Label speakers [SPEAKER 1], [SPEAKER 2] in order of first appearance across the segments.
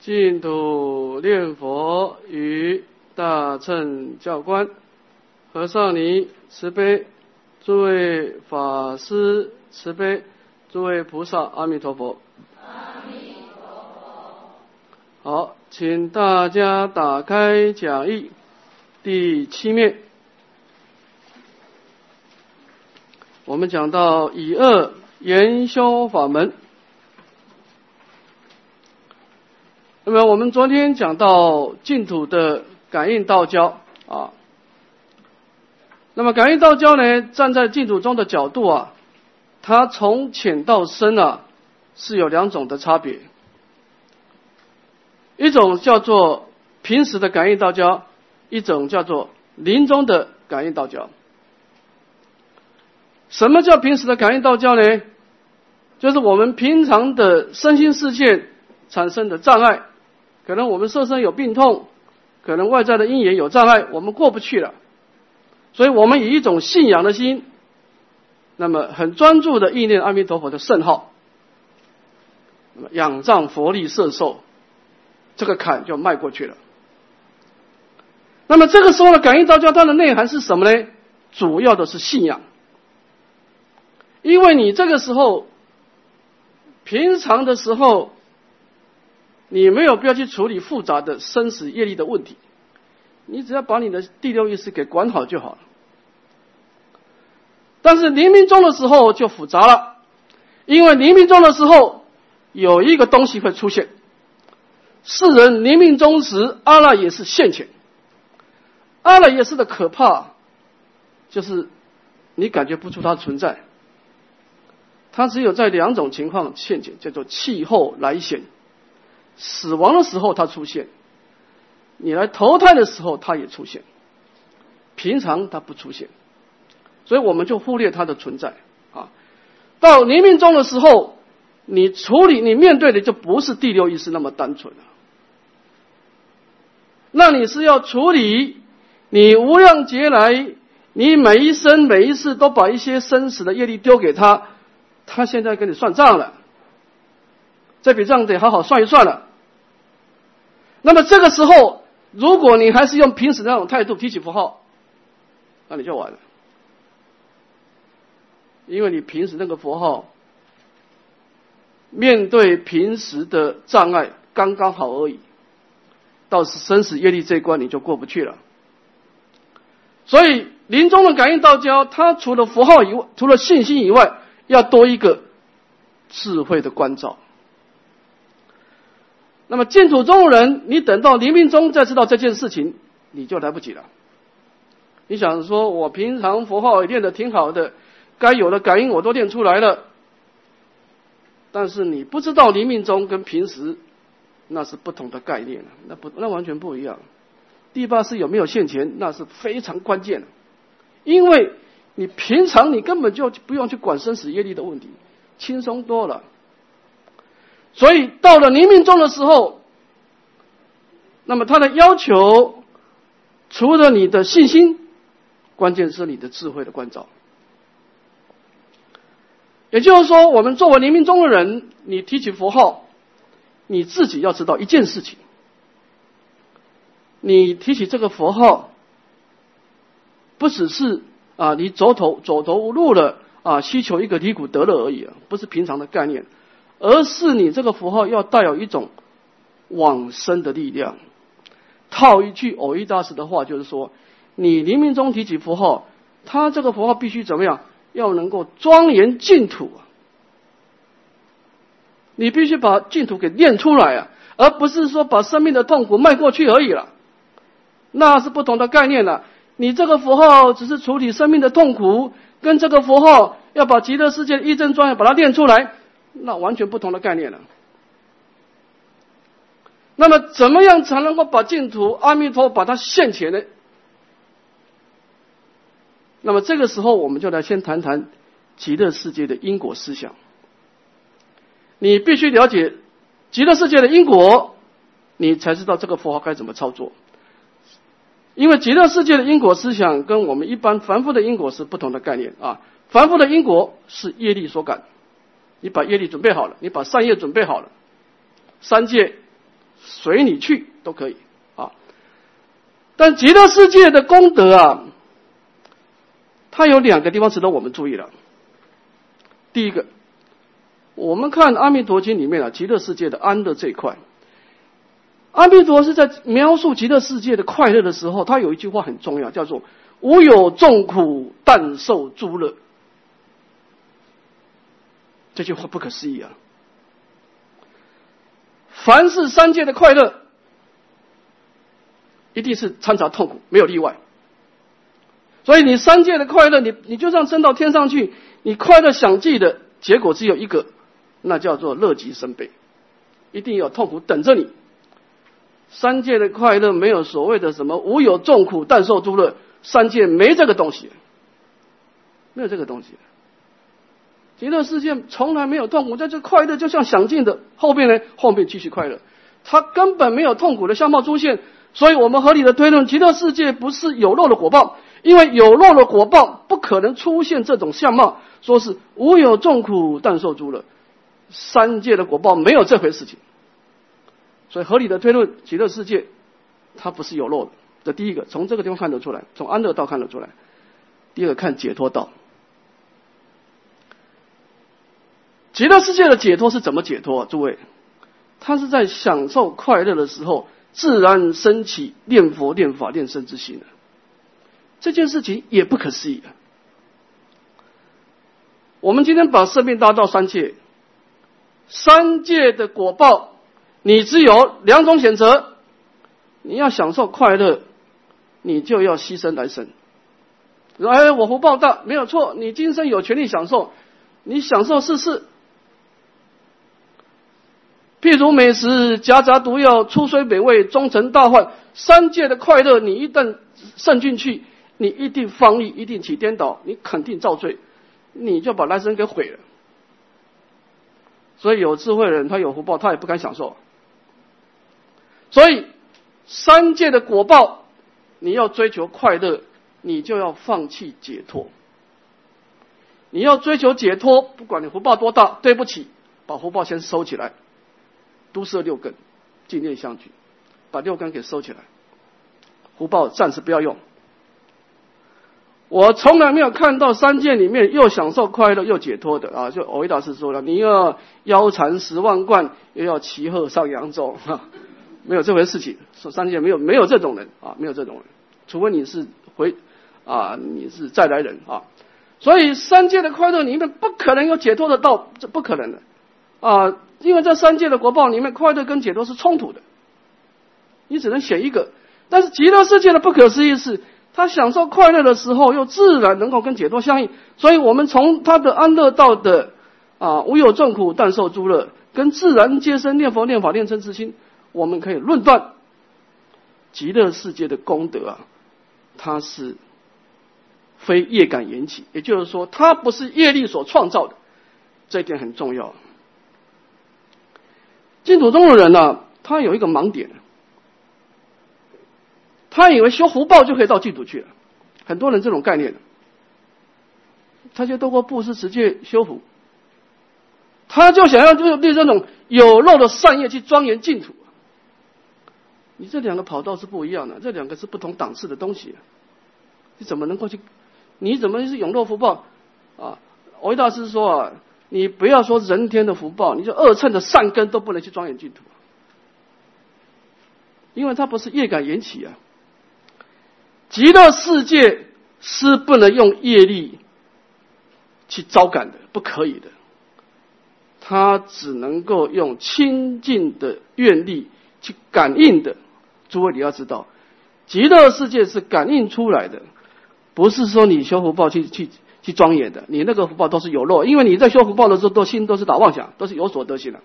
[SPEAKER 1] 净土念佛与大乘教官，和尚尼慈悲，诸位法师慈悲，诸位菩萨阿弥陀佛。
[SPEAKER 2] 阿弥陀佛。
[SPEAKER 1] 好，请大家打开讲义第七面，我们讲到以恶言修法门。那么我们昨天讲到净土的感应道交啊，那么感应道交呢，站在净土中的角度啊，它从浅到深啊是有两种的差别，一种叫做平时的感应道交，一种叫做临终的感应道交。什么叫平时的感应道交呢？就是我们平常的身心世界产生的障碍。可能我们色身有病痛，可能外在的因缘有障碍，我们过不去了，所以我们以一种信仰的心，那么很专注的意念阿弥陀佛的圣号，那么仰仗佛力摄受，这个坎就迈过去了。那么这个时候的感应道教它的内涵是什么呢？主要的是信仰，因为你这个时候平常的时候。你没有必要去处理复杂的生死业力的问题，你只要把你的第六意识给管好就好了。但是黎明中的时候就复杂了，因为黎明中的时候有一个东西会出现。世人黎明中时，阿赖耶识现前。阿赖耶识的可怕，就是你感觉不出它存在，它只有在两种情况现前，叫做气候来显。死亡的时候它出现，你来投胎的时候它也出现，平常它不出现，所以我们就忽略它的存在。啊。到临命终的时候，你处理你面对的就不是第六意识那么单纯了，那你是要处理你无量劫来，你每一生每一世都把一些生死的业力丢给他，他现在跟你算账了，这笔账得好好算一算了。那么这个时候，如果你还是用平时那种态度提起符号，那你就完了，因为你平时那个符号，面对平时的障碍刚刚好而已，到生死业力这一关你就过不去了。所以临终的感应道交，它除了符号以外，除了信心以外，要多一个智慧的关照。那么净土中人，你等到黎明中再知道这件事情，你就来不及了。你想说，我平常佛号练的挺好的，该有的感应我都练出来了，但是你不知道黎明中跟平时那是不同的概念那不那完全不一样。第八是有没有现钱，那是非常关键的，因为你平常你根本就不用去管生死业力的问题，轻松多了。所以到了黎明中的时候，那么他的要求，除了你的信心，关键是你的智慧的关照。也就是说，我们作为黎明中的人，你提起佛号，你自己要知道一件事情：你提起这个佛号，不只是啊，你走投走投无路了啊，希求一个离苦得乐而已啊，不是平常的概念。而是你这个符号要带有一种往生的力量。套一句偶一大师的话，就是说，你冥冥中提起符号，他这个符号必须怎么样？要能够庄严净土！你必须把净土给念出来啊，而不是说把生命的痛苦迈过去而已了。那是不同的概念了。你这个符号只是处理生命的痛苦，跟这个符号要把极乐世界一真庄严把它念出来。那完全不同的概念了。那么，怎么样才能够把净土阿弥陀把它现前呢？那么这个时候，我们就来先谈谈极乐世界的因果思想。你必须了解极乐世界的因果，你才知道这个佛号该怎么操作。因为极乐世界的因果思想跟我们一般凡夫的因果是不同的概念啊。凡夫的因果是业力所感。你把业力准备好了，你把善业准备好了，三界随你去都可以啊。但极乐世界的功德啊，它有两个地方值得我们注意了。第一个，我们看《阿弥陀经》里面啊，极乐世界的安乐这一块，阿弥陀是在描述极乐世界的快乐的时候，他有一句话很重要，叫做“无有众苦，但受诸乐”。这句话不可思议啊！凡是三界的快乐，一定是掺杂痛苦，没有例外。所以你三界的快乐，你你就算升到天上去。你快乐享尽的结果只有一个，那叫做乐极生悲，一定有痛苦等着你。三界的快乐没有所谓的什么无有众苦但受诸乐，三界没这个东西，没有这个东西。极乐世界从来没有痛苦，在这快乐就像享尽的，后面呢后面继续快乐，它根本没有痛苦的相貌出现，所以我们合理的推论，极乐世界不是有漏的果报。因为有漏的果报不可能出现这种相貌，说是无有众苦但受诸乐，三界的果报没有这回事情，所以合理的推论，极乐世界它不是有漏的。这第一个，从这个地方看得出来，从安乐道看得出来。第二个看解脱道，极乐世界的解脱是怎么解脱啊？诸位，他是在享受快乐的时候，自然升起念佛、念法、念身之心的。这件事情也不可思议。我们今天把生命拉到三界，三界的果报，你只有两种选择：你要享受快乐，你就要牺牲来生。哎，我福报大，没有错，你今生有权利享受，你享受试试。譬如美食夹杂毒药，出水美味，终成大患。三界的快乐，你一旦渗进去。你一定放逸，一定起颠倒，你肯定造罪，你就把来生给毁了。所以有智慧的人，他有福报，他也不敢享受。所以三界的果报，你要追求快乐，你就要放弃解脱。你要追求解脱，不管你福报多大，对不起，把福报先收起来，都摄六根，净念相聚，把六根给收起来，福报暂时不要用。我从来没有看到三界里面又享受快乐又解脱的啊！就藕益大师说了，你要腰缠十万贯，又要骑鹤上扬州，哈，没有这回事情。说三界没有没有这种人啊，没有这种人，除非你是回啊，你是再来人啊。所以三界的快乐里面不可能有解脱的道，这不可能的啊！因为在三界的国报里面，快乐跟解脱是冲突的，你只能选一个。但是极乐世界的不可思议是。他享受快乐的时候，又自然能够跟解脱相应，所以我们从他的安乐道的啊无有众苦但受诸乐，跟自然皆生念佛念法念真之心，我们可以论断极乐世界的功德啊，它是非业感引起，也就是说，它不是业力所创造的，这一点很重要。净土宗的人呢，他有一个盲点。他以为修福报就可以到净土去了，很多人这种概念，他就透过布施持戒修福，他就想要就是对这种有漏的善业去庄严净土。你这两个跑道是不一样的，这两个是不同档次的东西，你怎么能够去？你怎么是永乐福报啊？维大师说啊，你不要说人天的福报，你就二乘的善根都不能去庄严净土，因为它不是业感缘起啊。极乐世界是不能用业力去招感的，不可以的。它只能够用清净的愿力去感应的。诸位你要知道，极乐世界是感应出来的，不是说你修福报去去去庄严的。你那个福报都是有漏，因为你在修福报的时候，都心都是打妄想，都是有所得心的。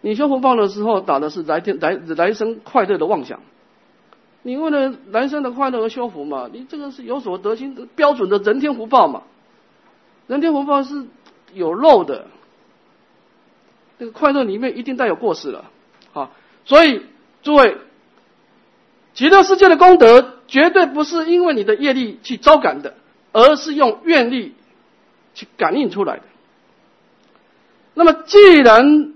[SPEAKER 1] 你修福报的时候，打的是来天来来生快乐的妄想。你为了来生的快乐而修福嘛？你这个是有所得心标准的人天福报嘛？人天福报是有漏的，这个快乐里面一定带有过失了啊！所以诸位，极乐世界的功德绝对不是因为你的业力去招感的，而是用愿力去感应出来的。那么既然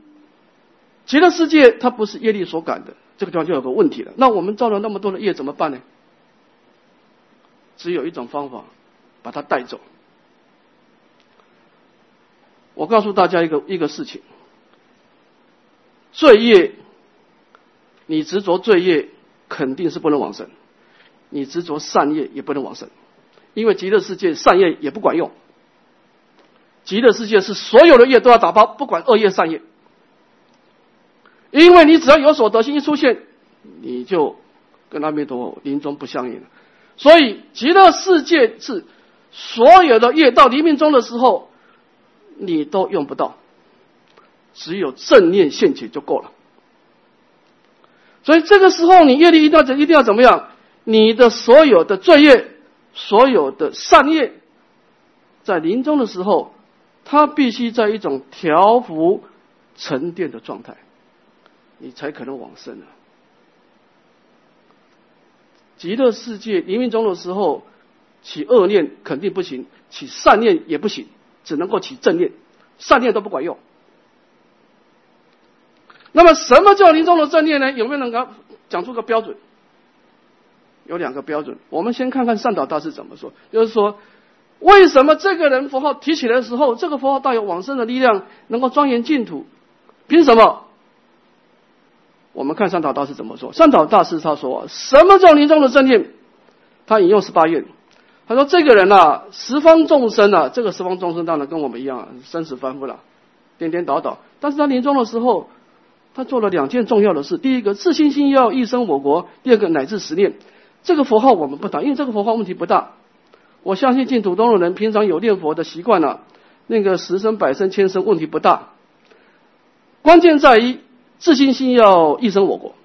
[SPEAKER 1] 极乐世界它不是业力所感的，这个地方就有个问题了。那我们造了那么多的业怎么办呢？只有一种方法，把它带走。我告诉大家一个一个事情：罪业，你执着罪业肯定是不能往生；你执着善业也不能往生，因为极乐世界善业也不管用。极乐世界是所有的业都要打包，不管恶业善业，因为你只要有所得心一出现，你就跟阿弥陀佛临终不相应了。所以极乐世界是所有的业到黎明中的时候，你都用不到，只有正念现起就够了。所以这个时候你业力一定要怎一定要怎么样？你的所有的罪业，所有的善业，在临终的时候。他必须在一种调伏、沉淀的状态，你才可能往生啊。极乐世界黎明中的时候，起恶念肯定不行，起善念也不行，只能够起正念，善念都不管用。那么，什么叫临终的正念呢？有没有能够讲出个标准？有两个标准，我们先看看善导大师怎么说，就是说。为什么这个人符号提起来的时候，这个符号带有往生的力量，能够庄严净土？凭什么？我们看善导大师怎么说。善导大师他说：“什么叫临终的正念？”他引用十八愿，他说：“这个人呐，十方众生啊，这个十方众生当然跟我们一样，生死凡夫了，颠颠倒倒。但是他临终的时候，他做了两件重要的事：第一个，自心心要一生我国；第二个，乃至十念。这个佛号我们不谈，因为这个佛号问题不大。”我相信净土中的人平常有念佛的习惯了，那个十生百生千生问题不大。关键在于自信心要一生我国。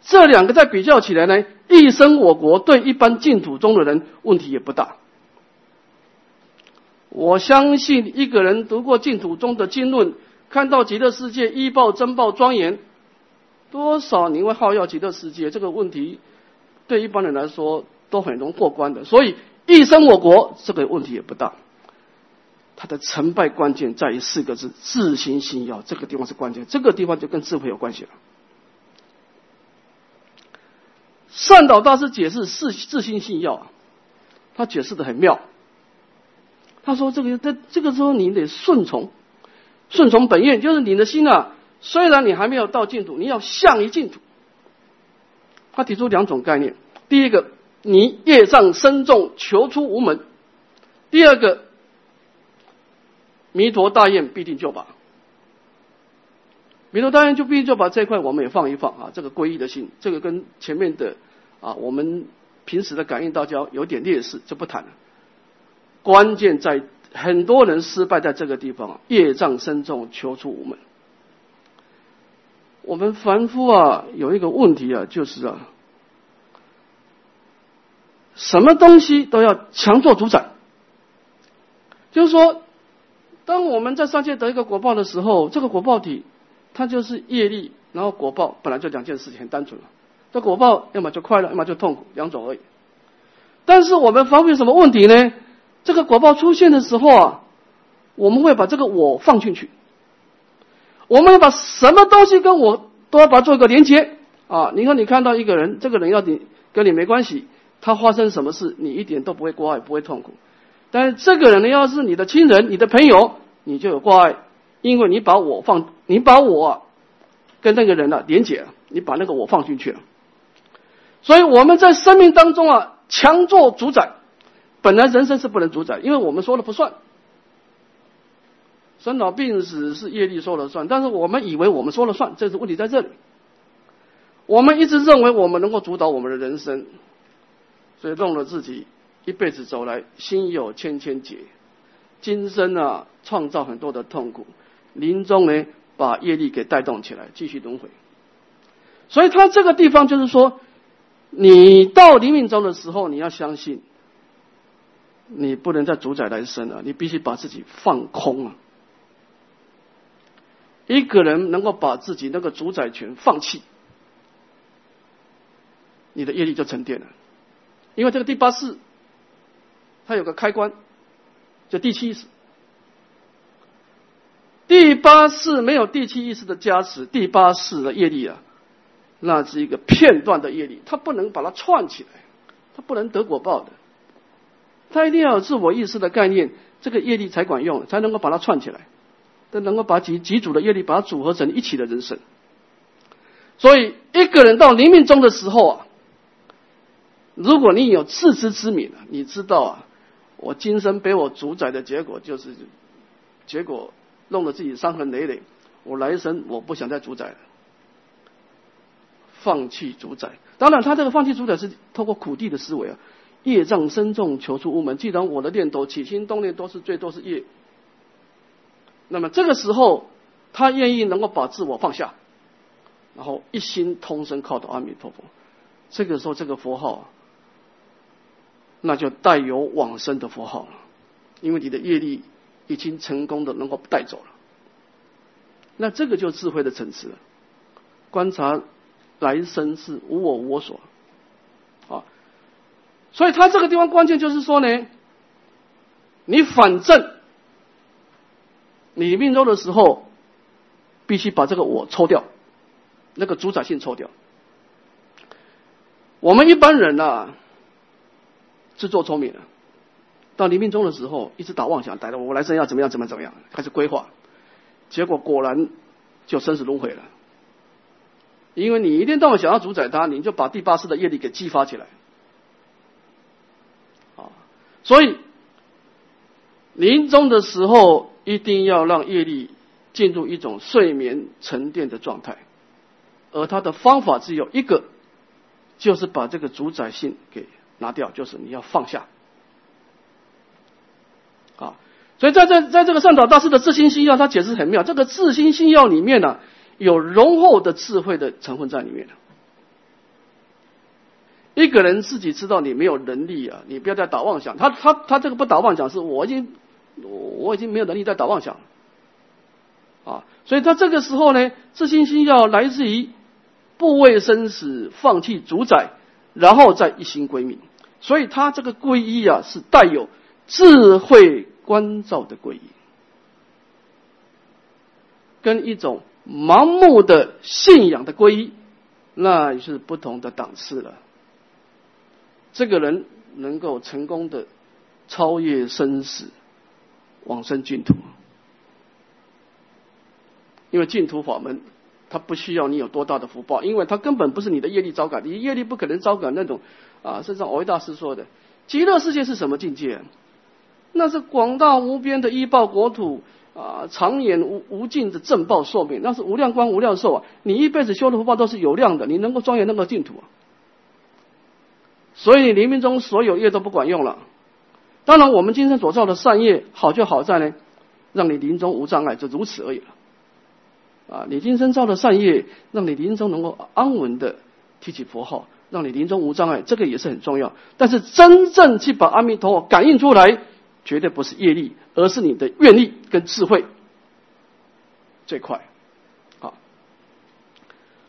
[SPEAKER 1] 这两个在比较起来呢，一生我国对一般净土中的人问题也不大。我相信一个人读过净土中的经论，看到极乐世界依报真报庄严，多少你会好要极乐世界这个问题，对一般人来说。都很容易过关的，所以一生我国这个问题也不大。它的成败关键在于四个字：自心信要。这个地方是关键，这个地方就跟智慧有关系了。善导大师解释自自心信要，他解释的很妙。他说：“这个在这个时候，你得顺从，顺从本愿，就是你的心啊。虽然你还没有到净土，你要向于净土。”他提出两种概念，第一个。你业障深重，求出无门。第二个，弥陀大愿必定救拔。弥陀大愿就必定救拔这一块，我们也放一放啊。这个皈依的心，这个跟前面的啊，我们平时的感应道交有点劣势，就不谈了。关键在很多人失败在这个地方，业障深重，求出无门。我们凡夫啊，有一个问题啊，就是啊。什么东西都要强做主宰，就是说，当我们在上界得一个果报的时候，这个果报体，它就是业力，然后果报本来就两件事情，很单纯了。这果报要么就快乐，要么就痛苦，两种而已。但是我们发现什么问题呢？这个果报出现的时候啊，我们会把这个我放进去，我们要把什么东西跟我都要把它做一个连接啊。你看，你看到一个人，这个人要你跟你没关系。他发生什么事，你一点都不会挂碍，不会痛苦。但是这个人呢，要是你的亲人、你的朋友，你就有挂碍，因为你把我放，你把我跟那个人呢连接，你把那个我放进去了。所以我们在生命当中啊，强做主宰，本来人生是不能主宰，因为我们说了不算。生老病死是业力说了算，但是我们以为我们说了算，这是问题在这里。我们一直认为我们能够主导我们的人生。所以弄了自己一辈子走来，心有千千结，今生啊创造很多的痛苦，临终呢把业力给带动起来，继续轮回。所以他这个地方就是说，你到临命终的时候，你要相信，你不能再主宰来生了，你必须把自己放空啊。一个人能够把自己那个主宰权放弃，你的业力就沉淀了。因为这个第八世，它有个开关，叫第七世。第八世没有第七意识的加持，第八世的业力啊，那是一个片段的业力，它不能把它串起来，它不能得果报的，它一定要有自我意识的概念，这个业力才管用，才能够把它串起来，才能够把几几组的业力把它组合成一起的人生。所以，一个人到临命终的时候啊，如果你有自知之明啊，你知道啊，我今生被我主宰的结果就是，结果。弄得自己伤痕累累，我来生我不想再主宰了，放弃主宰。当然，他这个放弃主宰是透过苦地的思维啊，业障深重，求出无门。既然我的念头起心动念都是最多是业，那么这个时候他愿意能够把自我放下，然后一心通身靠到阿弥陀佛。这个时候，这个佛号那就带有往生的佛号了，因为你的业力。已经成功的能够带走了，那这个就智慧的层次。观察来生是无我无我所，啊，所以他这个地方关键就是说呢，你反正你命中的时候，必须把这个我抽掉，那个主宰性抽掉。我们一般人呐，自作聪明了。到你命中的时候，一直打妄想，打着我来生要怎么样，怎么怎么样，开始规划，结果果然就生死轮回了。因为你一天到晚想要主宰他，你就把第八世的业力给激发起来，啊，所以临终的时候一定要让业力进入一种睡眠沉淀的状态，而他的方法只有一个，就是把这个主宰性给拿掉，就是你要放下。啊，所以在这在这个善导大师的自心心要，他解释很妙。这个自心心要里面呢，有浓厚的智慧的成分在里面一个人自己知道你没有能力啊，你不要再打妄想。他他他这个不打妄想，是我已经我我已经没有能力再打妄想了啊。所以他这个时候呢，自信心要来自于不畏生死，放弃主宰，然后再一心归命。所以他这个皈依啊，是带有。智慧关照的皈依，跟一种盲目的信仰的皈依，那也是不同的档次了。这个人能够成功的超越生死，往生净土，因为净土法门，它不需要你有多大的福报，因为它根本不是你的业力招感，你业力不可能招感那种啊。甚至像维大师说的，极乐世界是什么境界？那是广大无边的依报国土啊，长远无无尽的正报寿命，那是无量光无量寿啊！你一辈子修的福报都是有量的，你能够庄严那个净土啊。所以你临命中所有业都不管用了。当然，我们今生所造的善业好就好在呢，让你临终无障碍，就如此而已了。啊，你今生造的善业，让你临终能够安稳的提起佛号，让你临终无障碍，这个也是很重要。但是真正去把阿弥陀佛感应出来。绝对不是业力，而是你的愿力跟智慧最快。好，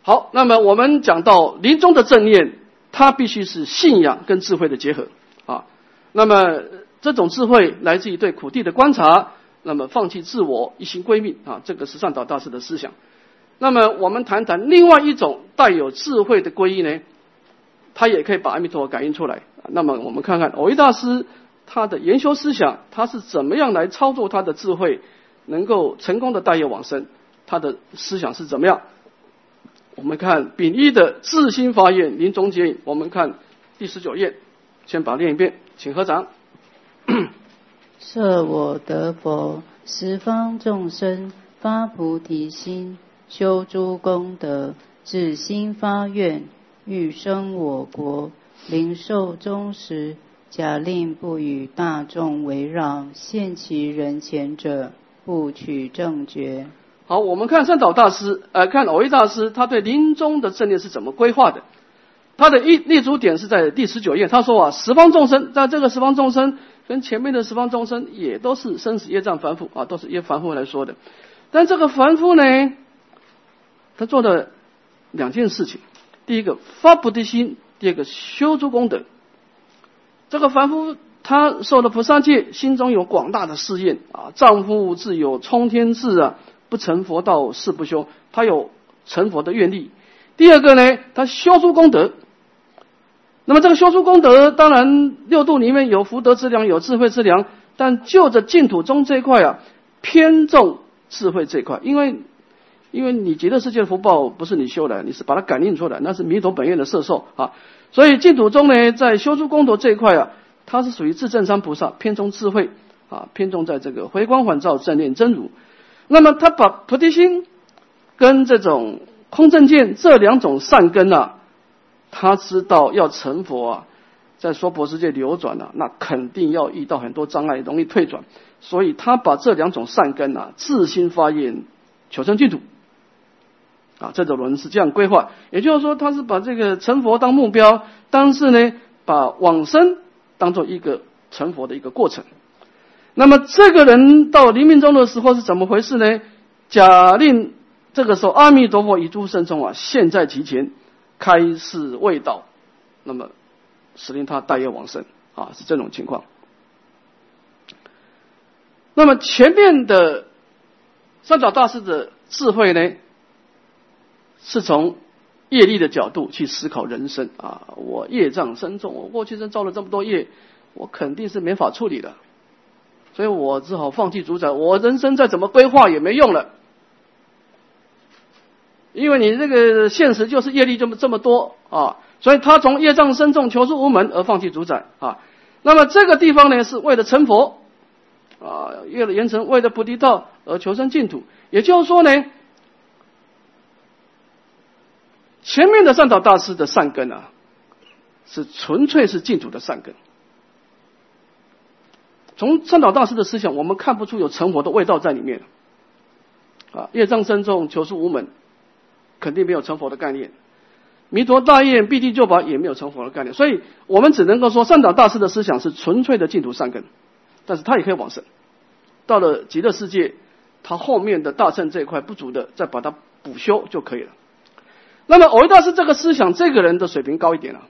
[SPEAKER 1] 好，那么我们讲到临终的正念，它必须是信仰跟智慧的结合啊。那么这种智慧来自于对苦地的观察，那么放弃自我，一心归命啊，这个是上导大师的思想。那么我们谈谈另外一种带有智慧的皈依呢，他也可以把阿弥陀佛感应出来。那么我们看看藕益大师。他的研修思想，他是怎么样来操作他的智慧，能够成功的带业往生？他的思想是怎么样？我们看丙一的自心发愿临终结引，我们看第十九页，先把它念一遍，请合掌。
[SPEAKER 3] 设我得佛，十方众生发菩提心，修诸功德，至心发愿，欲生我国，灵寿终时。假令不与大众围绕，现其人前者，不取正觉。
[SPEAKER 1] 好，我们看三岛大师，呃，看藕益大师，他对临终的正念是怎么规划的？他的一立足点是在第十九页，他说啊，十方众生，在这个十方众生跟前面的十方众生也都是生死业障凡夫啊，都是业凡夫来说的。但这个凡夫呢，他做了两件事情：第一个发菩提心，第二个修诸功德。这个凡夫他受了菩萨戒，心中有广大的誓愿啊，丈夫自有冲天志啊，不成佛道誓不休。他有成佛的愿力。第二个呢，他修诸功德。那么这个修诸功德，当然六度里面有福德之良，有智慧之良，但就着净土中这一块啊，偏重智慧这一块，因为因为你极乐世界的福报不是你修的，你是把它感应出来，那是弥陀本愿的摄受啊。所以净土中呢，在修诸功德这一块啊，它是属于自证三菩萨，偏重智慧啊，偏重在这个回光返照、正念真如。那么他把菩提心跟这种空正见这两种善根啊。他知道要成佛啊，在娑婆世界流转啊，那肯定要遇到很多障碍，容易退转。所以他把这两种善根啊，自心发愿求生净土啊，这种人是这样规划。也就是说，他是把这个成佛当目标，但是呢，把往生当做一个成佛的一个过程。那么这个人到临命终的时候是怎么回事呢？假令这个时候阿弥陀佛以诸圣众啊，现在提前。开示未到，那么使令他待业往生啊，是这种情况。那么前面的三角大师的智慧呢，是从业力的角度去思考人生啊。我业障深重，我过去生造了这么多业，我肯定是没法处理的，所以我只好放弃主宰。我人生再怎么规划也没用了。因为你这个现实就是业力这么这么多啊，所以他从业障深重、求出无门而放弃主宰啊。那么这个地方呢，是为了成佛啊，为了严成，为了菩提道而求生净土。也就是说呢，前面的善导大师的善根啊，是纯粹是净土的善根。从善导大师的思想，我们看不出有成佛的味道在里面啊。业障深重、求出无门。肯定没有成佛的概念，弥陀大愿必定救拔也没有成佛的概念，所以我们只能够说善导大师的思想是纯粹的净土善根，但是他也可以往生，到了极乐世界，他后面的大乘这一块不足的，再把它补修就可以了。那么藕益大师这个思想，这个人的水平高一点了，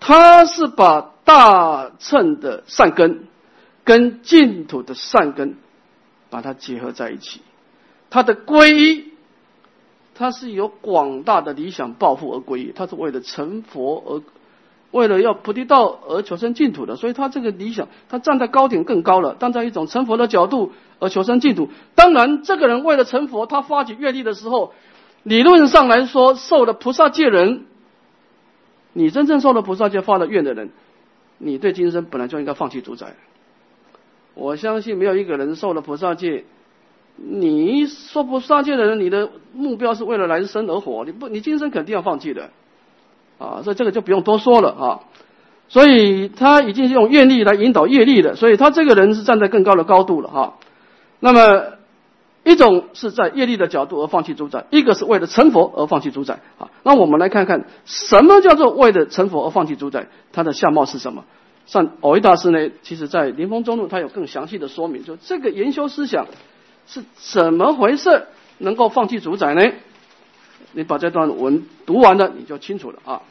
[SPEAKER 1] 他是把大乘的善根跟净土的善根把它结合在一起，他的皈依。他是有广大的理想抱负而皈依，他是为了成佛而，为了要菩提道而求生净土的，所以他这个理想，他站在高点更高了，站在一种成佛的角度而求生净土。当然，这个人为了成佛，他发起愿力的时候，理论上来说，受了菩萨戒人，你真正受了菩萨戒发了愿的人，你对今生本来就应该放弃主宰。我相信没有一个人受了菩萨戒。你说不上界的人，你的目标是为了来生而活，你不，你今生肯定要放弃的，啊，所以这个就不用多说了啊。所以他已经是用愿力来引导业力的，所以他这个人是站在更高的高度了哈。那么一种是在业力的角度而放弃主宰，一个是为了成佛而放弃主宰啊。那我们来看看什么叫做为了成佛而放弃主宰，它的相貌是什么？像偶一大师呢，其实在临风中路他有更详细的说明，就这个研修思想。是怎么回事？能够放弃主宰呢？你把这段文读完了，你就清楚了啊。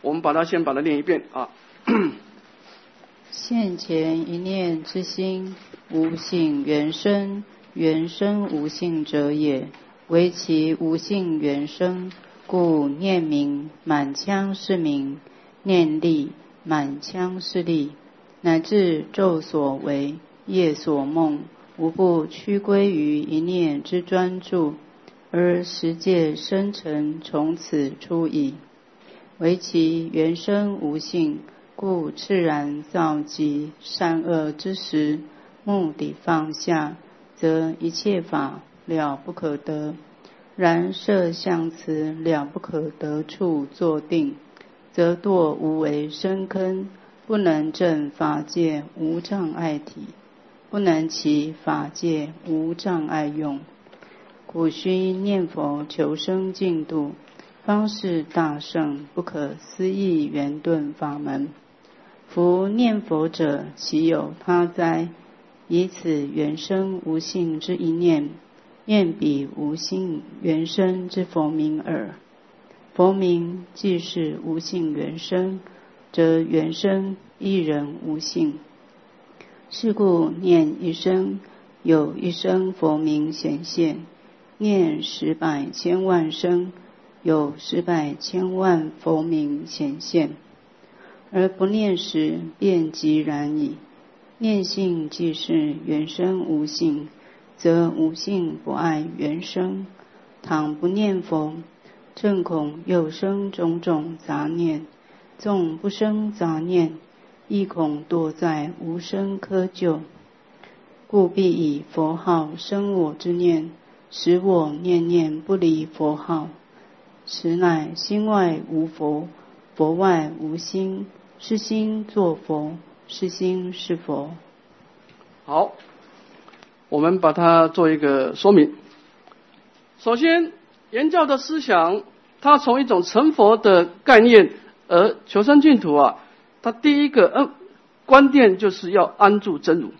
[SPEAKER 1] 我们把它先把它念一遍啊。
[SPEAKER 3] 现前一念之心，无性原生，原生无性者也。唯其无性原生，故念名满腔是名，念力满腔是力，乃至昼所为，夜所梦。无不屈归于一念之专注，而十界生成从此出矣。唯其原生无性，故自然造极善恶之时，目的放下，则一切法了不可得；然设相此了不可得处坐定，则堕无为深坑，不能证法界无障碍体。不能其法界无障碍用，故须念佛求生净土，方是大圣不可思议圆顿法门。夫念佛者，岂有他哉？以此原生无性之一念，念彼无性原生之佛名耳。佛名即是无性原生，则原生一人无性。是故念一生，有一生佛名显现；念十百千万声，有十百千万佛名显现。而不念时，便即然矣。念性即是原生无性，则无性不爱原生。倘不念佛，正恐又生种种杂念；纵不生杂念，亦恐堕在无生窠臼。故必以佛号生我之念，使我念念不离佛号。此乃心外无佛，佛外无心。是心作佛，是心是佛。
[SPEAKER 1] 好，我们把它做一个说明。首先，言教的思想，它从一种成佛的概念而求生净土啊。它第一个嗯观念就是要安住真如。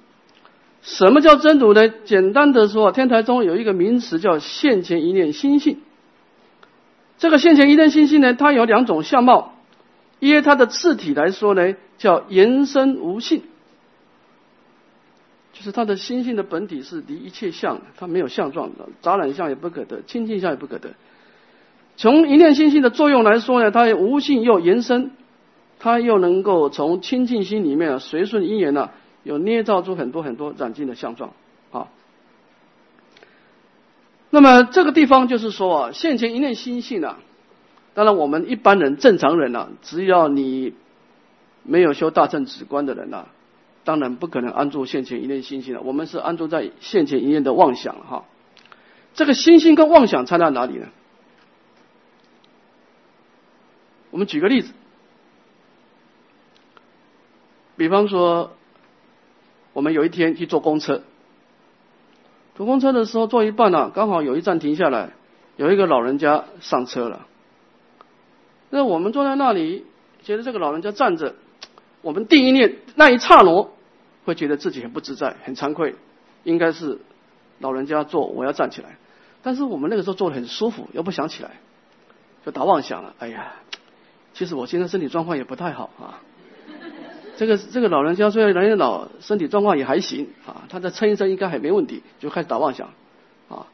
[SPEAKER 1] 什么叫真如呢？简单的说，天台中有一个名词叫现前一念心性。这个现前一念心性呢，它有两种相貌。因为它的次体来说呢，叫延伸无性，就是它的心性的本体是离一切相，它没有相状的，杂染相也不可得，清净相也不可得。从一念心性的作用来说呢，它无性又延伸，他又能够从清净心里面随顺因缘呢，有捏造出很多很多染净的相状啊。那么这个地方就是说啊，现前一念心性啊。当然，我们一般人、正常人呢，只要你没有修大乘止观的人呢，当然不可能安住现前一念心性了。我们是安住在现前一念的妄想哈。这个心性跟妄想差在哪里呢？我们举个例子，比方说，我们有一天去坐公车，坐公车的时候坐一半呢，刚好有一站停下来，有一个老人家上车了。那我们坐在那里，觉得这个老人家站着，我们第一念那一刹那，会觉得自己很不自在、很惭愧，应该是老人家坐，我要站起来。但是我们那个时候坐的很舒服，又不想起来，就打妄想了。哎呀，其实我现在身体状况也不太好啊。这个这个老人家虽然年纪老，身体状况也还行啊，他再撑一撑应该还没问题，就开始打妄想啊。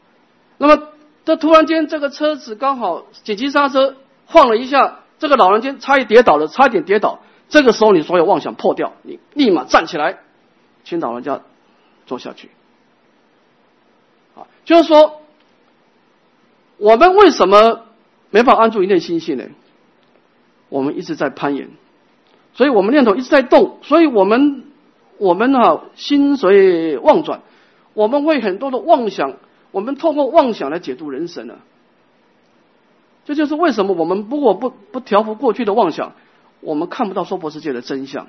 [SPEAKER 1] 那么这突然间这个车子刚好紧急刹车。晃了一下，这个老人家差一跌倒了，差一点跌倒。这个时候，你所有妄想破掉，你立马站起来，请老人家坐下去。啊，就是说，我们为什么没法安住一念心性呢？我们一直在攀岩，所以我们念头一直在动，所以我们我们哈心随妄转，我们会很多的妄想，我们透过妄想来解读人生呢。这就是为什么我们如果不不调伏过去的妄想，我们看不到娑婆世界的真相，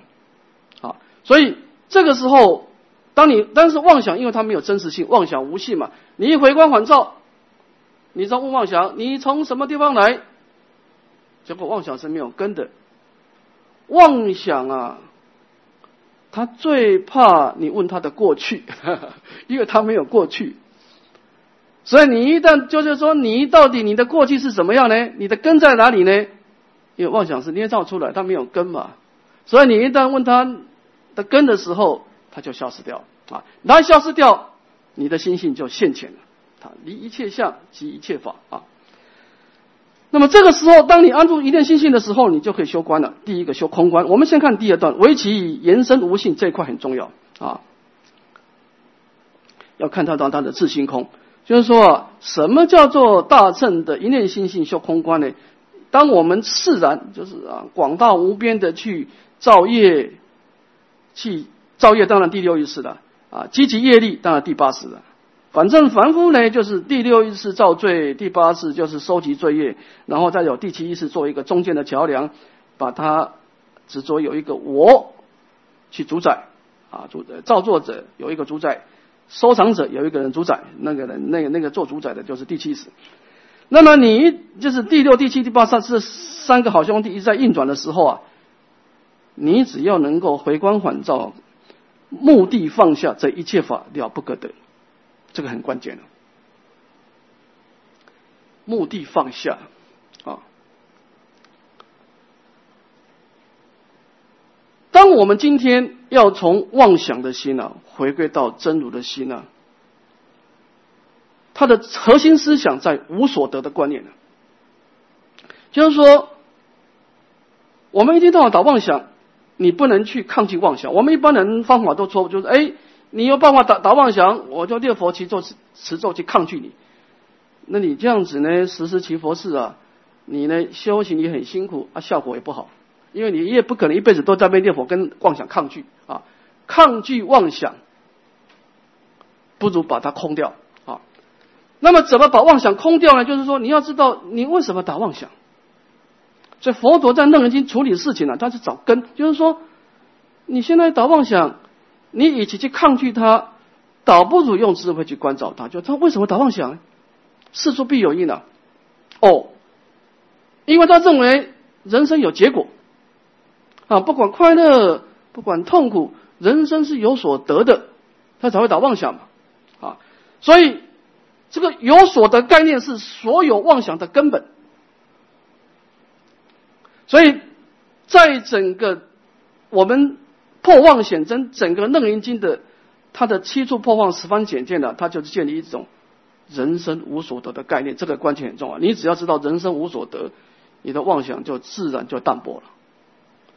[SPEAKER 1] 啊，所以这个时候，当你但是妄想，因为它没有真实性，妄想无性嘛，你一回光返照，你在问妄想，你从什么地方来？结果妄想是没有根的，妄想啊，他最怕你问他的过去，因为他没有过去。所以你一旦就是说，你到底你的过去是怎么样呢？你的根在哪里呢？因为妄想是捏造出来，它没有根嘛。所以你一旦问他的根的时候，它就消失掉啊。它消失掉，你的心性就现前了。它离一切相即一切法啊。那么这个时候，当你安住一念心性的时候，你就可以修观了。第一个修空观。我们先看第二段，唯其以延伸无性这一块很重要啊。要看到到它的自性空。就是说，什么叫做大乘的一念心性修空观呢？当我们释然，就是啊，广大无边的去造业，去造业，当然第六意识了啊，积极业力，当然第八识了。反正凡夫呢，就是第六意识造罪，第八次就是收集罪业，然后再有第七意识做一个中间的桥梁，把它执着有一个我去主宰啊，主造作者有一个主宰。收藏者有一个人主宰，那个人那个那个做主宰的就是第七识。那么你就是第六、第七、第八三这三个好兄弟一直在运转的时候啊，你只要能够回光返照，目的放下，这一切法了不可得，这个很关键的。目的放下啊，当我们今天要从妄想的心啊，回归到真如的心啊，它的核心思想在无所得的观念呢，就是说，我们一天到晚打妄想，你不能去抗拒妄想。我们一般人方法都错，就是哎，你有办法打打妄想，我就念佛祈咒持咒去抗拒你。那你这样子呢，时时祈佛事啊，你呢修行也很辛苦啊，效果也不好。因为你也不可能一辈子都在被念佛跟妄想抗拒啊，抗拒妄想，不如把它空掉啊。那么怎么把妄想空掉呢？就是说你要知道你为什么打妄想。所以佛陀在《楞严经》处理事情呢，他是找根，就是说你现在打妄想，你与其去抗拒它，倒不如用智慧去关照它。就他为什么打妄想？事出必有因啊。哦，因为他认为人生有结果。啊，不管快乐，不管痛苦，人生是有所得的，他才会打妄想嘛。啊，所以这个有所得概念是所有妄想的根本。所以，在整个我们破妄显真整个楞严经的它的七处破妄十方简见呢，它就是建立一种人生无所得的概念。这个关键很重要。你只要知道人生无所得，你的妄想就自然就淡薄了。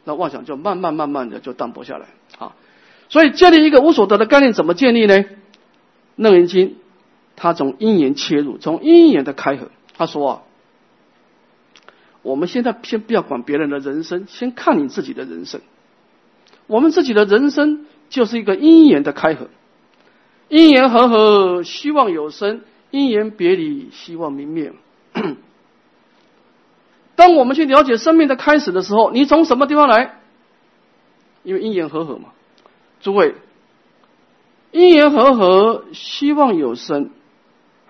[SPEAKER 1] 那妄想就慢慢慢慢的就淡薄下来啊，所以建立一个无所得的概念怎么建立呢？楞严经他从因缘切入，从因缘的开合。他说啊，我们现在先不要管别人的人生，先看你自己的人生。我们自己的人生就是一个因缘的开合，因缘和合，希望有生；因缘别离，希望明灭。当我们去了解生命的开始的时候，你从什么地方来？因为因缘和合嘛。诸位，因缘和合，希望有生，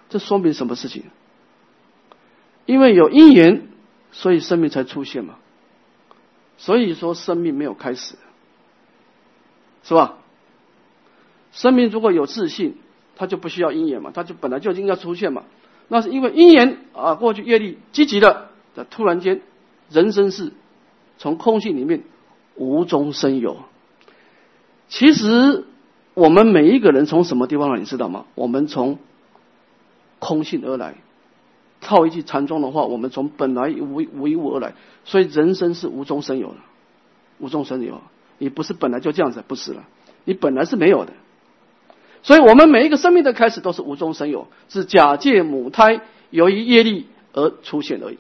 [SPEAKER 1] 这说明什么事情？因为有因缘，所以生命才出现嘛。所以说，生命没有开始，是吧？生命如果有自信，它就不需要因缘嘛，它就本来就应该出现嘛。那是因为因缘啊，过去业力积极的。突然间，人生是从空性里面无中生有。其实我们每一个人从什么地方来，你知道吗？我们从空性而来。套一句禅宗的话，我们从本来无无一物而来。所以人生是无中生有的，无中生有。你不是本来就这样子，不是了。你本来是没有的。所以我们每一个生命的开始都是无中生有，是假借母胎由于业力而出现而已。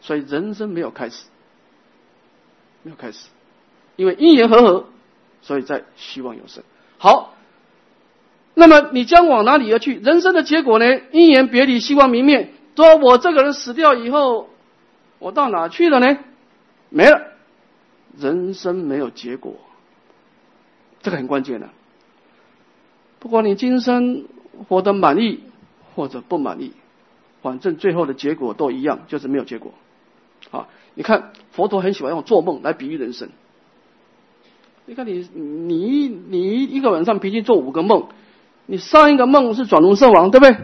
[SPEAKER 1] 所以人生没有开始，没有开始，因为因缘和合，所以在希望有生。好，那么你将往哪里而去？人生的结果呢？因缘别离，希望明灭。说我这个人死掉以后，我到哪去了呢？没了，人生没有结果，这个很关键的。不管你今生活得满意或者不满意，反正最后的结果都一样，就是没有结果。啊，你看佛陀很喜欢用做梦来比喻人生。你看你你你一个晚上平均做五个梦，你上一个梦是转轮圣王，对不对？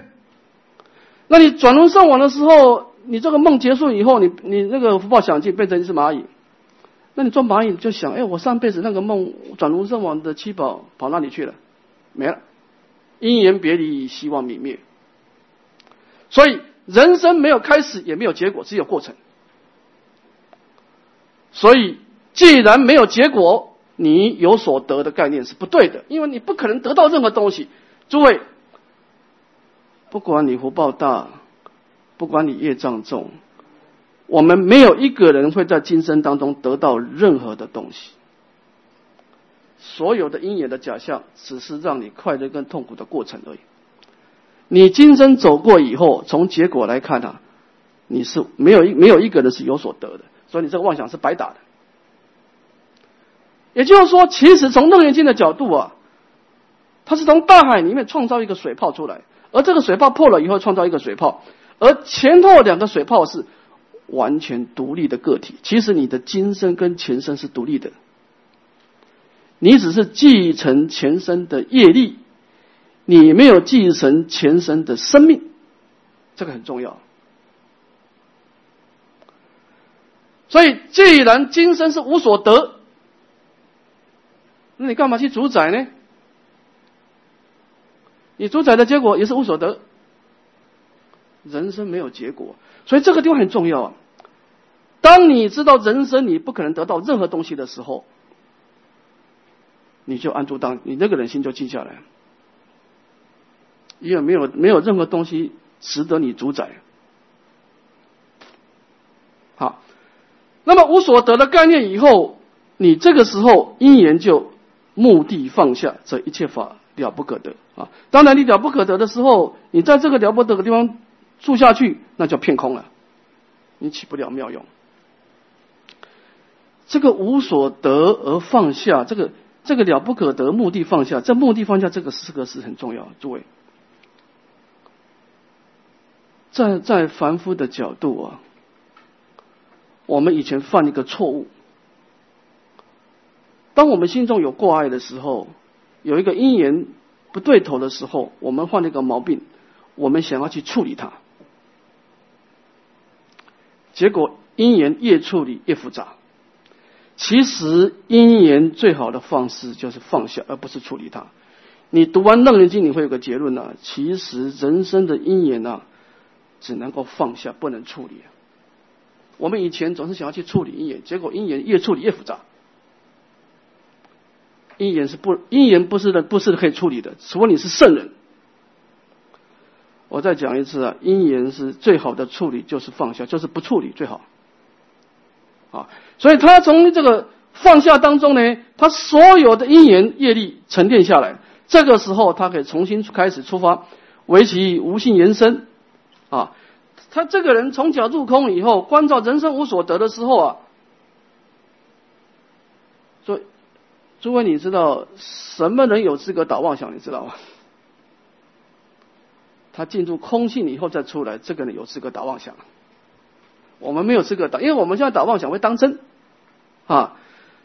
[SPEAKER 1] 那你转轮圣王的时候，你这个梦结束以后，你你那个福报享尽变成一只蚂蚁，那你做蚂蚁就想，哎，我上辈子那个梦转轮圣王的七宝跑哪里去了？没了，因缘别离，希望泯灭。所以人生没有开始，也没有结果，只有过程。所以，既然没有结果，你有所得的概念是不对的，因为你不可能得到任何东西。诸位，不管你福报大，不管你业障重，我们没有一个人会在今生当中得到任何的东西。所有的因缘的假象，只是让你快乐跟痛苦的过程而已。你今生走过以后，从结果来看啊，你是没有一没有一个人是有所得的。所以你这个妄想是白打的。也就是说，其实从楞严经的角度啊，它是从大海里面创造一个水泡出来，而这个水泡破了以后创造一个水泡，而前后两个水泡是完全独立的个体。其实你的今生跟前生是独立的，你只是继承前生的业力，你没有继承前生的生命，这个很重要。所以，既然今生是无所得，那你干嘛去主宰呢？你主宰的结果也是无所得，人生没有结果，所以这个地方很重要啊。当你知道人生你不可能得到任何东西的时候，你就安住当，你那个人心就静下来，因为没有没有任何东西值得你主宰。好，那么无所得的概念以后，你这个时候因缘就目的放下，这一切法了不可得啊！当然，你了不可得的时候，你在这个了不得的地方住下去，那叫片空了，你起不了妙用。这个无所得而放下，这个这个了不可得目的放下，这目的放下这个四个是很重要，诸位，在在凡夫的角度啊。我们以前犯一个错误，当我们心中有挂碍的时候，有一个因缘不对头的时候，我们犯了一个毛病，我们想要去处理它，结果因缘越处理越复杂。其实因缘最好的方式就是放下，而不是处理它。你读完《楞严经》，你会有个结论呢。其实人生的因缘啊，只能够放下，不能处理。我们以前总是想要去处理因缘，结果因缘越处理越复杂。因缘是不因缘不是的，不是可以处理的，除非你是圣人。我再讲一次啊，因缘是最好的处理，就是放下，就是不处理最好。啊，所以他从这个放下当中呢，他所有的因缘业力沉淀下来，这个时候他可以重新开始出发，为其无性延伸啊。他这个人从脚入空以后，关照人生无所得的时候啊，所以诸位，你知道什么人有资格打妄想？你知道吗？他进入空性以后再出来，这个人有资格打妄想。我们没有资格打，因为我们现在打妄想会当真啊。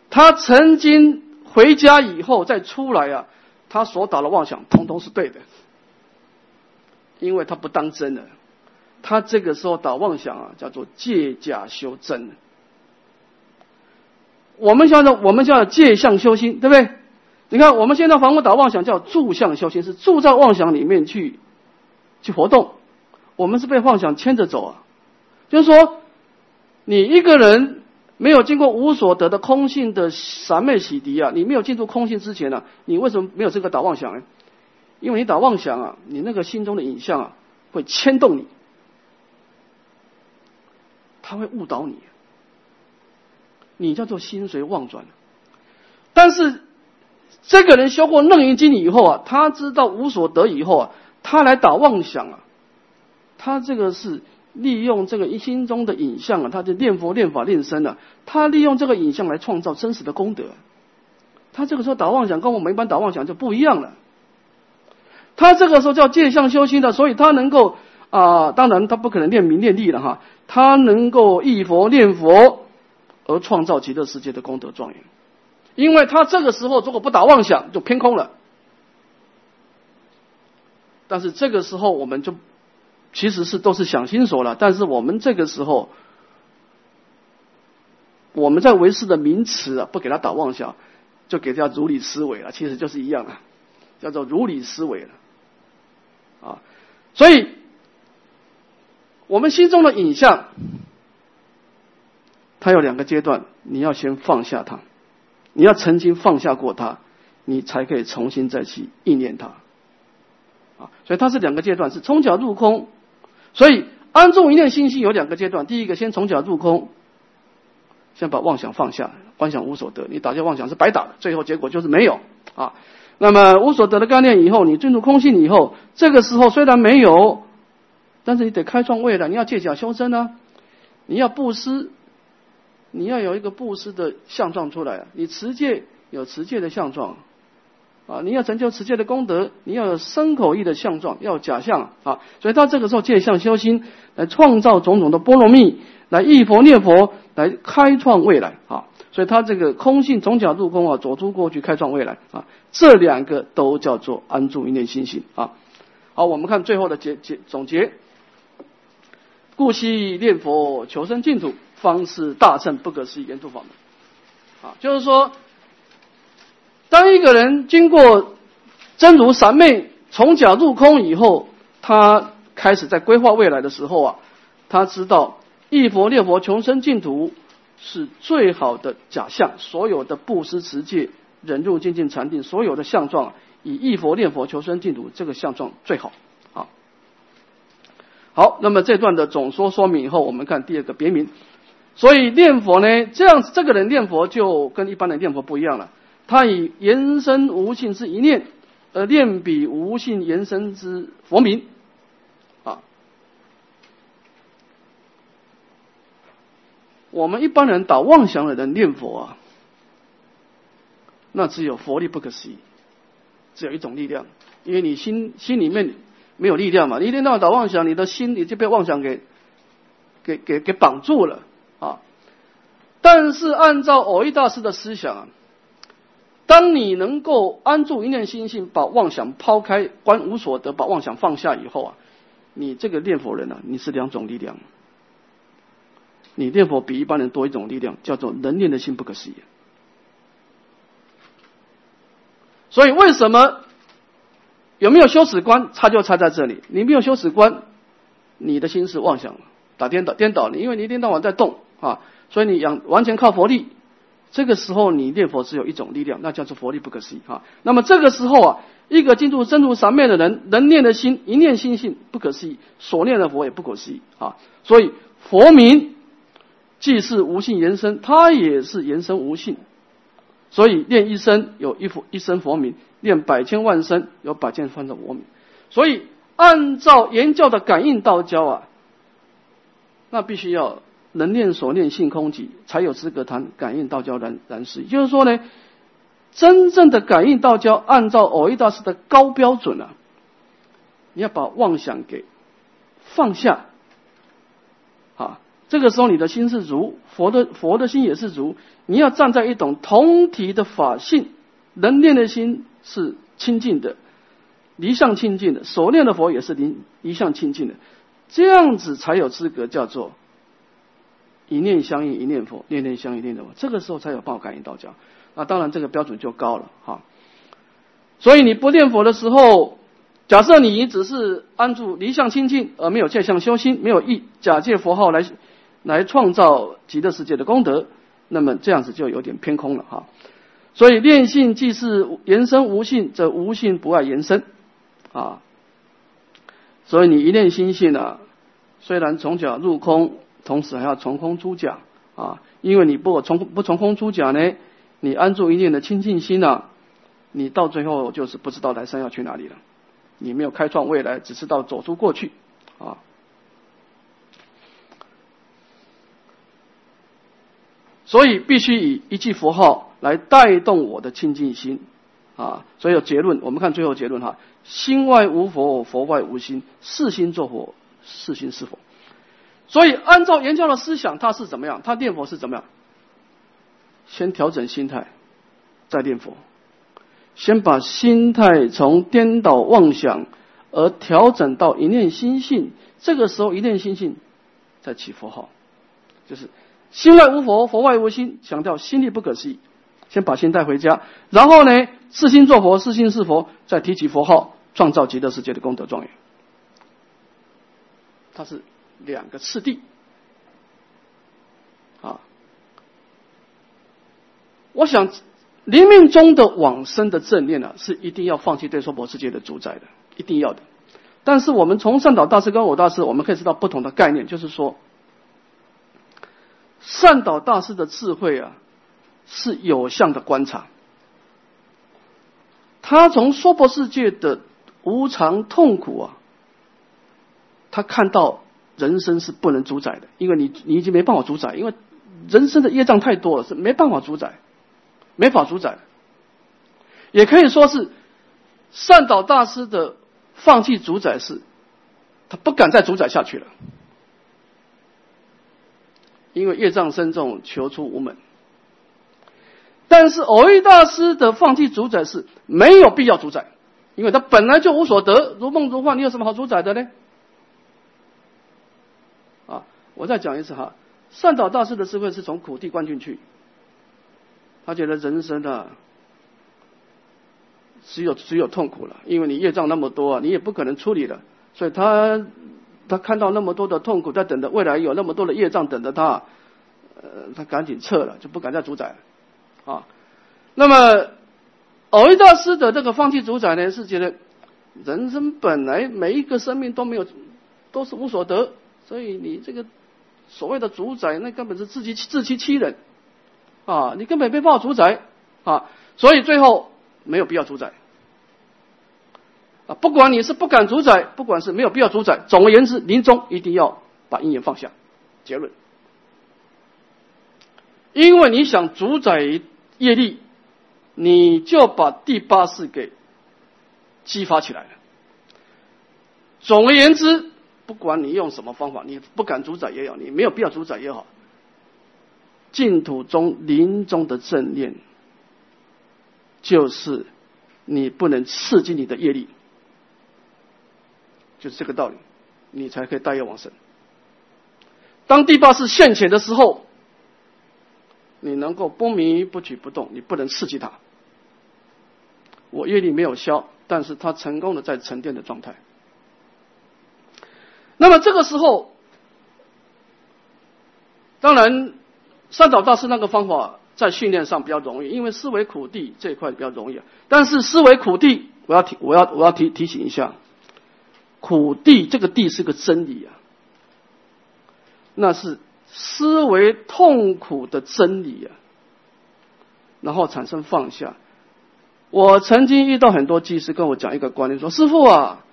[SPEAKER 1] 他曾经回家以后再出来啊，他所打的妄想通通是对的，因为他不当真了。他这个时候打妄想啊，叫做借假修真。我们现在我们叫借相修心，对不对？你看我们现在防护打妄想叫住相修心，是住在妄想里面去去活动。我们是被妄想牵着走啊。就是说，你一个人没有经过无所得的空性的三昧洗涤啊，你没有进入空性之前呢，你为什么没有这个打妄想呢？因为你打妄想啊，你那个心中的影像啊，会牵动你。他会误导你，你叫做心随妄转。但是这个人修过楞严经以后啊，他知道无所得以后啊，他来打妄想啊，他这个是利用这个一心中的影像啊，他就念佛、念法、念身啊，他利用这个影像来创造真实的功德。他这个时候打妄想，跟我们一般打妄想就不一样了。他这个时候叫借相修心的，所以他能够啊，当然他不可能念名念利了哈。他能够忆佛念佛而创造极乐世界的功德庄严，因为他这个时候如果不打妄想就偏空了。但是这个时候我们就其实是都是想清楚了，但是我们这个时候我们在为师的名词啊，不给他打妄想，就给他如理思维了，其实就是一样的，叫做如理思维了啊，所以。我们心中的影像，它有两个阶段，你要先放下它，你要曾经放下过它，你才可以重新再去意念它。啊，所以它是两个阶段，是从脚入空。所以安住一念心性有两个阶段，第一个先从脚入空，先把妄想放下，观想无所得，你打下妄想是白打的，最后结果就是没有啊。那么无所得的概念以后，你进入空性以后，这个时候虽然没有。但是你得开创未来，你要借假修真啊！你要布施，你要有一个布施的相状出来！你持戒有持戒的相状啊！你要成就持戒的功德，你要有身口意的相状，要假象啊！所以到这个时候借相修心，来创造种种的波罗蜜，来忆佛念佛，来开创未来啊！所以他这个空性从假入空啊，走出过去开创未来啊！这两个都叫做安住一念心性啊！好，我们看最后的结结总结。故悉念佛求生净土，方是大乘不可思议圆度法门。啊，就是说，当一个人经过真如三昧从假入空以后，他开始在规划未来的时候啊，他知道一佛念佛求生净土是最好的假象，所有的布施持戒、忍辱精进禅定，所有的相状，以一佛念佛求生净土这个相状最好。好，好，那么这段的总说说明以后，我们看第二个别名。所以念佛呢，这样这个人念佛就跟一般的念佛不一样了。他以延伸无性之一念，而念彼无性延伸之佛名，啊。我们一般人打妄想的人念佛啊，那只有佛力不可思议，只有一种力量，因为你心心里面没有力量嘛，你一天到晚打妄想，你的心里就被妄想给给给给绑住了啊。但是按照偶一大师的思想啊，当你能够安住一念心性，把妄想抛开，观无所得，把妄想放下以后啊，你这个念佛人啊，你是两种力量。你念佛比一般人多一种力量，叫做能念的心不可思议。所以为什么有没有修止观，差就差在这里。你没有修止观，你的心是妄想打颠倒颠倒你，因为你一天到晚在动啊。所以你养完全靠佛力，这个时候你念佛只有一种力量，那叫做佛力不可思议哈。那么这个时候啊，一个进入真如三昧的人，能念的心一念心性不可思议，所念的佛也不可思议啊。所以佛名既是无性延伸，它也是延伸无性。所以念一生有一佛一生佛名，念百千万生有百千万的佛名。所以按照言教的感应道教啊，那必须要。能念所念性空寂，才有资格谈感应道交然然事。就是说呢，真正的感应道交，按照偶一大师的高标准啊，你要把妄想给放下啊。这个时候你的心是如佛的，佛的心也是如。你要站在一种同体的法性，能念的心是清净的，离相清净的，所念的佛也是离离相清净的，这样子才有资格叫做。一念相应，一念佛；念念相应，念念佛。这个时候才有报感应道交。那当然，这个标准就高了哈。所以你不念佛的时候，假设你只是安住离相清净，而没有借相修心，没有意假借佛号来来创造极乐世界的功德，那么这样子就有点偏空了哈。所以念性即是延伸无性，则无性不爱延伸啊。所以你一念心性啊，虽然从假入空。同时还要从空出假啊，因为你不从不从空出假呢，你安住一念的清净心啊，你到最后就是不知道来生要去哪里了，你没有开创未来，只知道走出过去啊。所以必须以一句佛号来带动我的清净心啊。所以有结论，我们看最后结论哈：心外无佛，佛外无心，是心作佛，是心是佛。所以，按照严教的思想，他是怎么样？他念佛是怎么样？先调整心态，再念佛。先把心态从颠倒妄想而调整到一念心性，这个时候一念心性再起佛号，就是心外无佛，佛外无心，强调心力不可思议。先把心带回家，然后呢，是心作佛，是心是佛，再提起佛号，创造极乐世界的功德庄严。他是。两个次第，啊，我想临命中的往生的正念呢，是一定要放弃对娑婆世界的主宰的，一定要的。但是我们从善导大师跟我大师，我们可以知道不同的概念，就是说，善导大师的智慧啊，是有相的观察，他从娑婆世界的无常痛苦啊，他看到。人生是不能主宰的，因为你你已经没办法主宰，因为人生的业障太多了，是没办法主宰，没法主宰。也可以说是善导大师的放弃主宰是，他不敢再主宰下去了，因为业障深重，求出无门。但是偶遇大师的放弃主宰是没有必要主宰，因为他本来就无所得，如梦如幻，你有什么好主宰的呢？我再讲一次哈，善导大师的智慧是从苦地观进去，他觉得人生啊只有只有痛苦了，因为你业障那么多，你也不可能处理了，所以他他看到那么多的痛苦在等着，未来有那么多的业障等着他，呃，他赶紧撤了，就不敢再主宰了啊。那么偶一大师的这个放弃主宰呢，是觉得人生本来每一个生命都没有都是无所得，所以你这个所谓的主宰，那根本是自欺自欺欺人啊，你根本没办法主宰啊，所以最后。没有必要主宰啊！不管你是不敢主宰，不管是没有必要主宰，总而言之，临终一定要把因缘放下。结论，因为你想主宰业力，你就把第八世给激发起来了。总而言之，不管你用什么方法，你不敢主宰也好，你没有必要主宰也好，净土中临终的正念。就是你不能刺激你的业力，就是这个道理，你才可以大业往生。当第八世现前的时候，你能够不迷不举不动，你不能刺激它。我业力没有消，但是他成功的在沉淀的状态。那么这个时候，当然三岛大师那个方法。在训练上比较容易，因为思维苦地这一块比较容易。但是思维苦地，我要提，我要我要提提醒一下，苦地这个地是个真理啊，那是思维痛苦的真理啊，然后产生放下。我曾经遇到很多技师跟我讲一个观念，说师傅啊，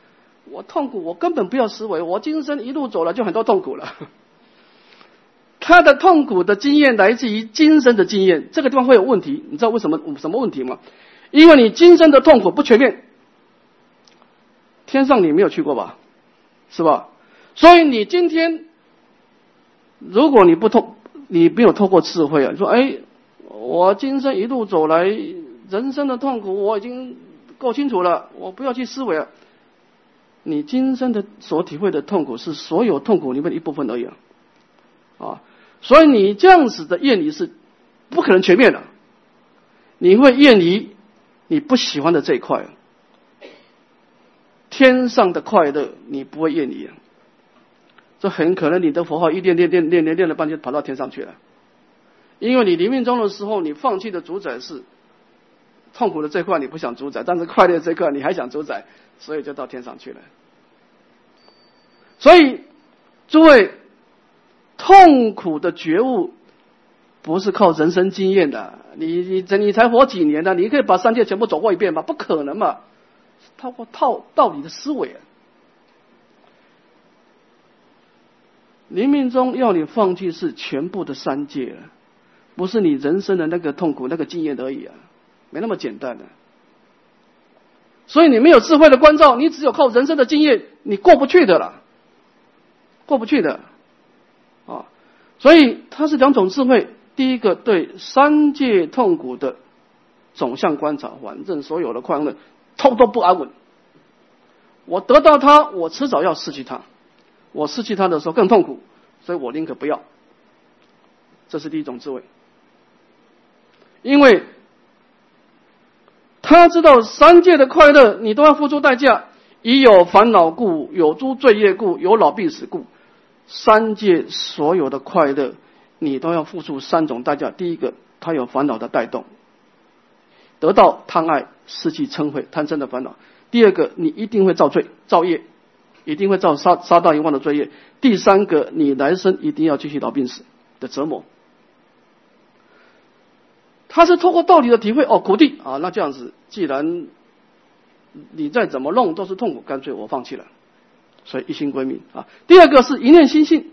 [SPEAKER 1] 我痛苦，我根本不要思维，我今生一路走了就很多痛苦了。他的痛苦的经验来自于今生的经验，这个地方会有问题。你知道为什么什么问题吗？因为你今生的痛苦不全面，天上你没有去过吧，是吧？所以你今天，如果你不透，你没有透过智慧啊，说哎，我今生一路走来，人生的痛苦我已经够清楚了，我不要去思维了。你今生的所体会的痛苦是所有痛苦里面的一部分而已啊，所以你这样子的厌离是不可能全面的，你会厌离你不喜欢的这一块，天上的快乐你不会厌离啊，这很可能你的佛号一练练练练练练了半天跑到天上去了，因为你临命终的时候你放弃的主宰是痛苦的这块你不想主宰，但是快乐这块你还想主宰，所以就到天上去了。所以诸位。痛苦的觉悟不是靠人生经验的，你你你才活几年呢？你可以把三界全部走过一遍吗？不可能嘛！透过套道理的思维，临命中要你放弃是全部的三界，不是你人生的那个痛苦那个经验而已啊，没那么简单的。所以你没有智慧的关照，你只有靠人生的经验，你过不去的了，过不去的。啊，所以它是两种智慧。第一个对三界痛苦的总相观察，反正所有的快乐，通通不安稳。我得到它，我迟早要失去它。我失去它的时候更痛苦，所以我宁可不要。这是第一种智慧，因为他知道三界的快乐，你都要付出代价。已有烦恼故，有诸罪业故，有老病死故。三界所有的快乐，你都要付出三种代价。第一个，他有烦恼的带动，得到贪爱、失去嗔恚、贪嗔的烦恼；第二个，你一定会造罪、造业，一定会造杀杀盗淫妄的罪业；第三个，你来生一定要继续老病死的折磨。他是透过道理的体会哦，苦地啊，那这样子，既然你再怎么弄都是痛苦，干脆我放弃了。所以一心归命啊。第二个是一念心性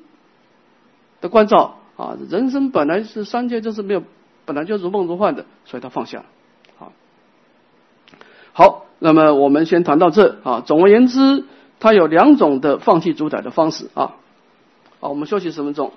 [SPEAKER 1] 的关照啊。人生本来是三界就是没有，本来就如梦如幻的，所以他放下。好，好，那么我们先谈到这啊。总而言之，它有两种的放弃主宰的方式啊。好，我们休息十分钟。